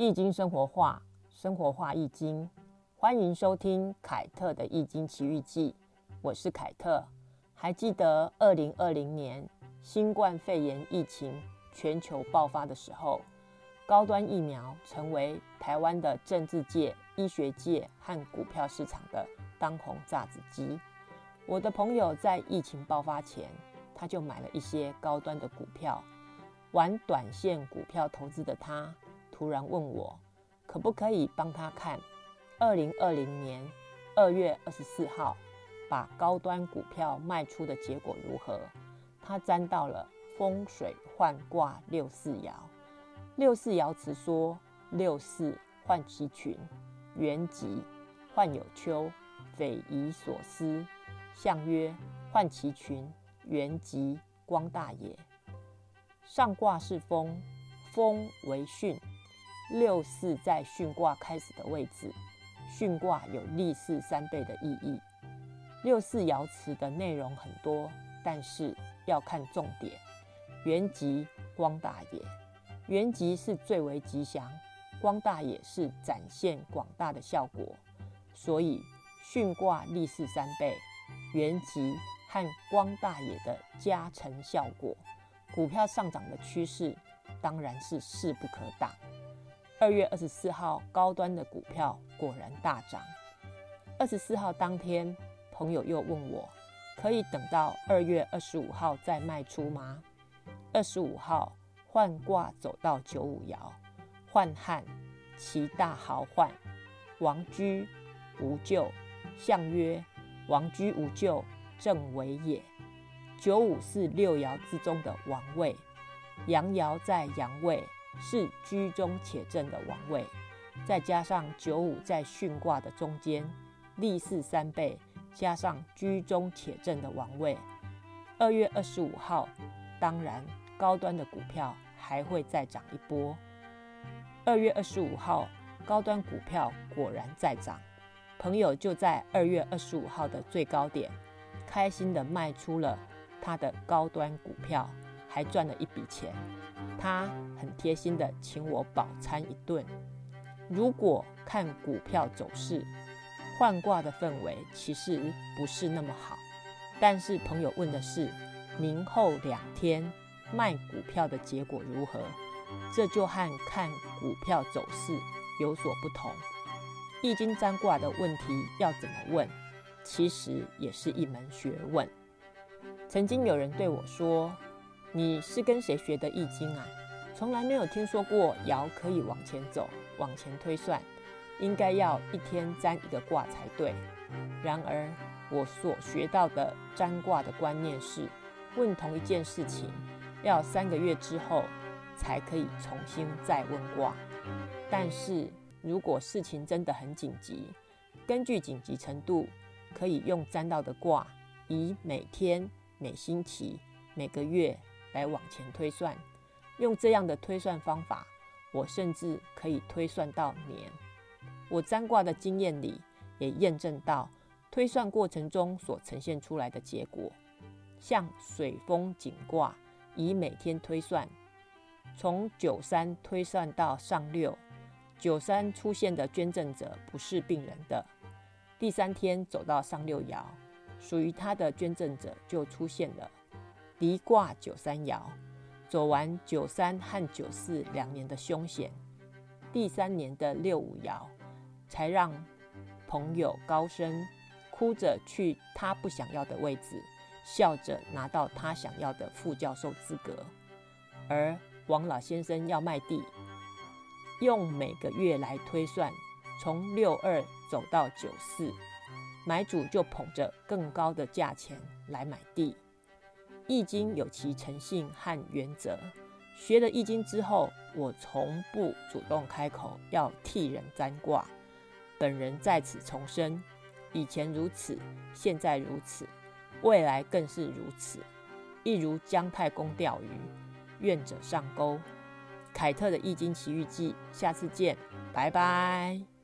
易经生活化，生活化易经，欢迎收听凯特的《易经奇遇记》，我是凯特。还记得二零二零年新冠肺炎疫情全球爆发的时候，高端疫苗成为台湾的政治界、医学界和股票市场的当红炸子鸡。我的朋友在疫情爆发前，他就买了一些高端的股票，玩短线股票投资的他。突然问我，可不可以帮他看二零二零年二月二十四号把高端股票卖出的结果如何？他占到了风水换卦六四爻，六四爻辞说：六四换其群，元吉，换有秋，匪夷所思。象曰：换其群，元吉，光大也。上卦是风，风为巽。六四在巽卦开始的位置，巽卦有立四三倍的意义。六四爻辞的内容很多，但是要看重点。元吉光大也，元吉是最为吉祥，光大也是展现广大的效果。所以巽卦立四三倍，元吉和光大也的加成效果，股票上涨的趋势当然是势不可挡。二月二十四号，高端的股票果然大涨。二十四号当天，朋友又问我，可以等到二月二十五号再卖出吗？二十五号换卦走到九五爻，换汉，其大豪换，王居无咎。象曰：王居无咎，正为也。九五是六爻之中的王位，阳爻在阳位。是居中且正的王位，再加上九五在巽卦的中间，立四三倍，加上居中且正的王位。二月二十五号，当然高端的股票还会再涨一波。二月二十五号，高端股票果然再涨，朋友就在二月二十五号的最高点，开心的卖出了他的高端股票。还赚了一笔钱，他很贴心的请我饱餐一顿。如果看股票走势，换卦的氛围其实不是那么好。但是朋友问的是明后两天卖股票的结果如何，这就和看股票走势有所不同。易经占卦的问题要怎么问，其实也是一门学问。曾经有人对我说。你是跟谁学的易经啊？从来没有听说过爻可以往前走、往前推算，应该要一天占一个卦才对。然而，我所学到的占卦的观念是，问同一件事情，要三个月之后才可以重新再问卦。但是如果事情真的很紧急，根据紧急程度，可以用占到的卦，以每天、每星期、每个月。来往前推算，用这样的推算方法，我甚至可以推算到年。我占卦的经验里也验证到，推算过程中所呈现出来的结果，像水风景卦，以每天推算，从九三推算到上六，九三出现的捐赠者不是病人的，第三天走到上六爻，属于他的捐赠者就出现了。离卦九三爻，走完九三和九四两年的凶险，第三年的六五爻，才让朋友高升哭着去他不想要的位置，笑着拿到他想要的副教授资格。而王老先生要卖地，用每个月来推算，从六二走到九四，买主就捧着更高的价钱来买地。易经有其诚信和原则。学了易经之后，我从不主动开口要替人占卦。本人在此重申：以前如此，现在如此，未来更是如此。一如姜太公钓鱼，愿者上钩。凯特的易经奇遇记，下次见，拜拜。